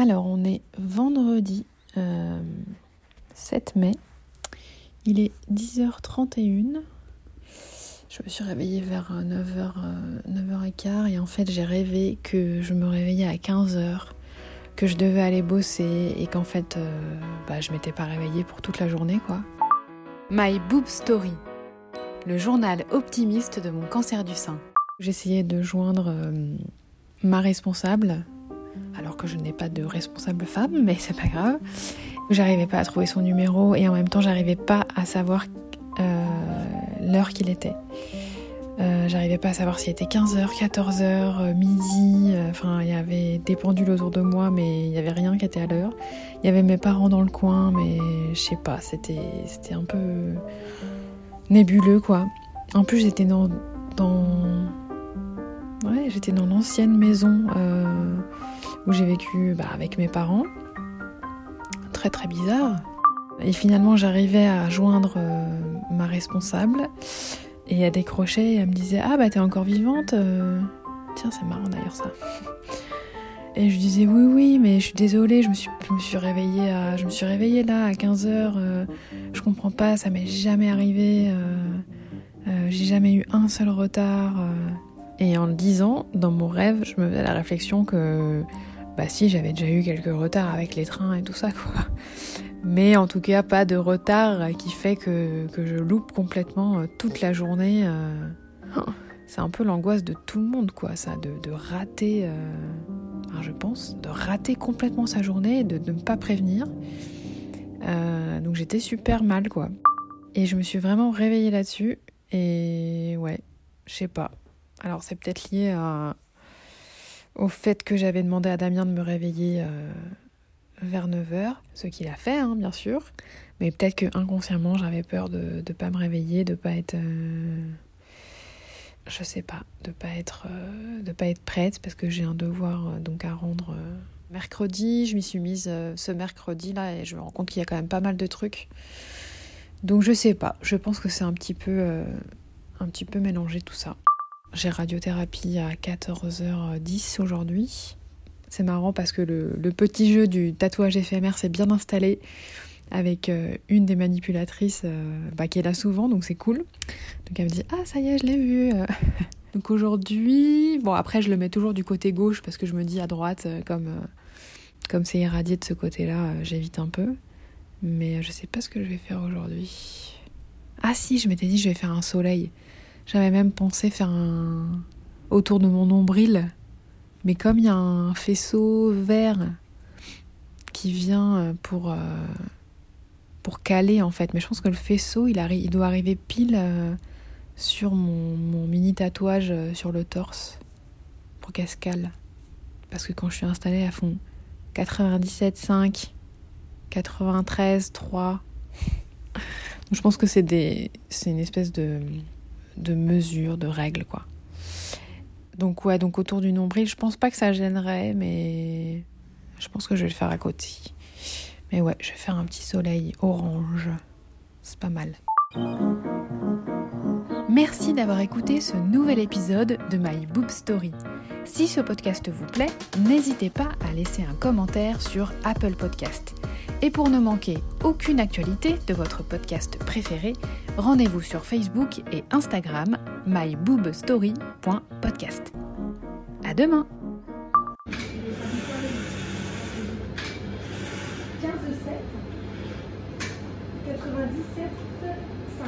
Alors, on est vendredi 7 mai. Il est 10h31. Je me suis réveillée vers 9h, 9h15 et en fait j'ai rêvé que je me réveillais à 15h, que je devais aller bosser et qu'en fait euh, bah, je m'étais pas réveillée pour toute la journée quoi. My Boob Story, le journal optimiste de mon cancer du sein. J'essayais de joindre euh, ma responsable, alors que je n'ai pas de responsable femme, mais c'est pas grave. J'arrivais pas à trouver son numéro et en même temps j'arrivais pas à savoir euh, l'heure qu'il était. Euh, j'arrivais pas à savoir s'il était 15h, 14h, midi. euh, Enfin, il y avait des pendules autour de moi, mais il y avait rien qui était à l'heure. Il y avait mes parents dans le coin, mais je sais pas, c'était c'était un peu nébuleux quoi. En plus, j'étais dans dans j'étais dans l'ancienne maison euh, où j'ai vécu bah, avec mes parents. Très très bizarre. Et finalement, j'arrivais à joindre euh, ma responsable et à décrocher. Et elle me disait Ah, bah t'es encore vivante euh. Tiens, c'est marrant d'ailleurs ça. Et je disais Oui, oui, mais je suis désolée, je me suis, je me suis, réveillée, à, je me suis réveillée là à 15h. je comprends pas, ça m'est jamais arrivé. J'ai jamais eu un seul retard. Et en le disant, dans mon rêve, je me faisais la réflexion que bah si, j'avais déjà eu quelques retards avec les trains et tout ça, quoi. Mais en tout cas, pas de retard qui fait que, que je loupe complètement euh, toute la journée. euh. C'est un peu l'angoisse de tout le monde, quoi, ça, de, de rater, euh, enfin, je pense, de rater complètement sa journée, de de ne pas prévenir. Euh, donc j'étais super mal, quoi. Et je me suis vraiment réveillée là-dessus. Et ouais, je sais pas. Alors c'est peut-être lié à, au fait que j'avais demandé à Damien de me réveiller euh, vers 9h, ce qu'il a fait, hein, bien sûr. Mais peut-être que inconsciemment j'avais peur de ne pas me réveiller, de pas être. euh, je sais pas, de pas être, euh, pas être prête parce que j'ai un devoir euh, donc à rendre euh, mercredi. Je m'y suis mise euh, ce mercredi là et je me rends compte qu'il y a quand même pas mal de trucs. Donc je sais pas, je pense que c'est un petit peu, euh, un petit peu mélangé tout ça. J'ai radiothérapie à 14h10 aujourd'hui. C'est marrant parce que le, petit jeu du tatouage éphémère s'est bien installé avec euh, une des manipulatrices euh, bah, qui est là souvent, donc c'est cool. Donc elle me dit Ah, ça y est, je l'ai vu. donc aujourd'hui, bon, après, je le mets toujours du côté gauche parce que je me dis à droite, euh, comme comme c'est irradié de ce côté-là, j'évite un peu. Mais je sais pas ce que je vais faire aujourd'hui. Ah, si, je m'étais dit je vais faire un soleil. J'avais même pensé faire un. autour de mon nombril. Mais comme il y a un faisceau vert qui vient euh, pour. euh, pour caler en fait. Mais je pense que le faisceau, il, doit arriver pile euh, sur mon, mini tatouage sur le torse. Pour qu'elle se cale. Parce que quand je suis installée à fond 97,5, 93, 3. Donc je pense que c'est des, c'est une espèce de, de mesure, de règle quoi. Donc ouais, donc autour du nombril, je pense pas que ça gênerait, mais je pense que je vais le faire à côté. Mais ouais, je vais faire un petit soleil orange. C'est pas mal. Merci d'avoir écouté ce nouvel épisode de My Boob Story. Si ce podcast vous plaît, n'hésitez pas à laisser un commentaire sur Apple Podcast. Et pour ne manquer aucune actualité de votre podcast préféré, rendez-vous sur Facebook et Instagram myboobstory.podcast. À demain 15 7 97 5